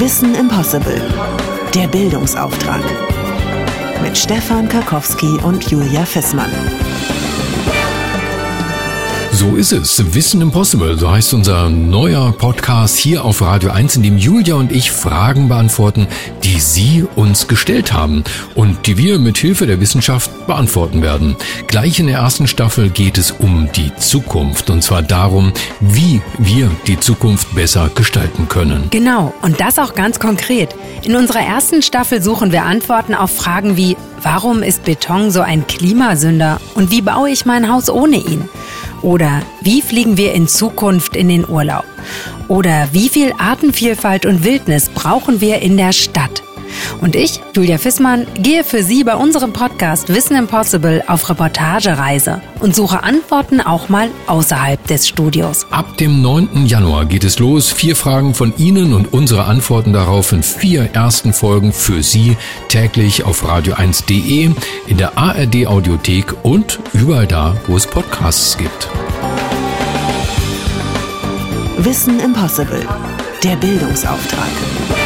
Wissen Impossible. Der Bildungsauftrag. Mit Stefan Karkowski und Julia Fissmann. So ist es. Wissen Impossible, so heißt unser neuer Podcast hier auf Radio 1, in dem Julia und ich Fragen beantworten, die Sie uns gestellt haben und die wir mit Hilfe der Wissenschaft beantworten werden. Gleich in der ersten Staffel geht es um die Zukunft und zwar darum, wie wir die Zukunft besser gestalten können. Genau, und das auch ganz konkret. In unserer ersten Staffel suchen wir Antworten auf Fragen wie, warum ist Beton so ein Klimasünder und wie baue ich mein Haus ohne ihn? Oder wie fliegen wir in Zukunft in den Urlaub? Oder wie viel Artenvielfalt und Wildnis brauchen wir in der Stadt? Und ich, Julia Fissmann, gehe für Sie bei unserem Podcast Wissen Impossible auf Reportagereise und suche Antworten auch mal außerhalb des Studios. Ab dem 9. Januar geht es los. Vier Fragen von Ihnen und unsere Antworten darauf in vier ersten Folgen für Sie täglich auf radio1.de, in der ARD Audiothek und überall da, wo es Podcasts gibt. Wissen Impossible. Der Bildungsauftrag.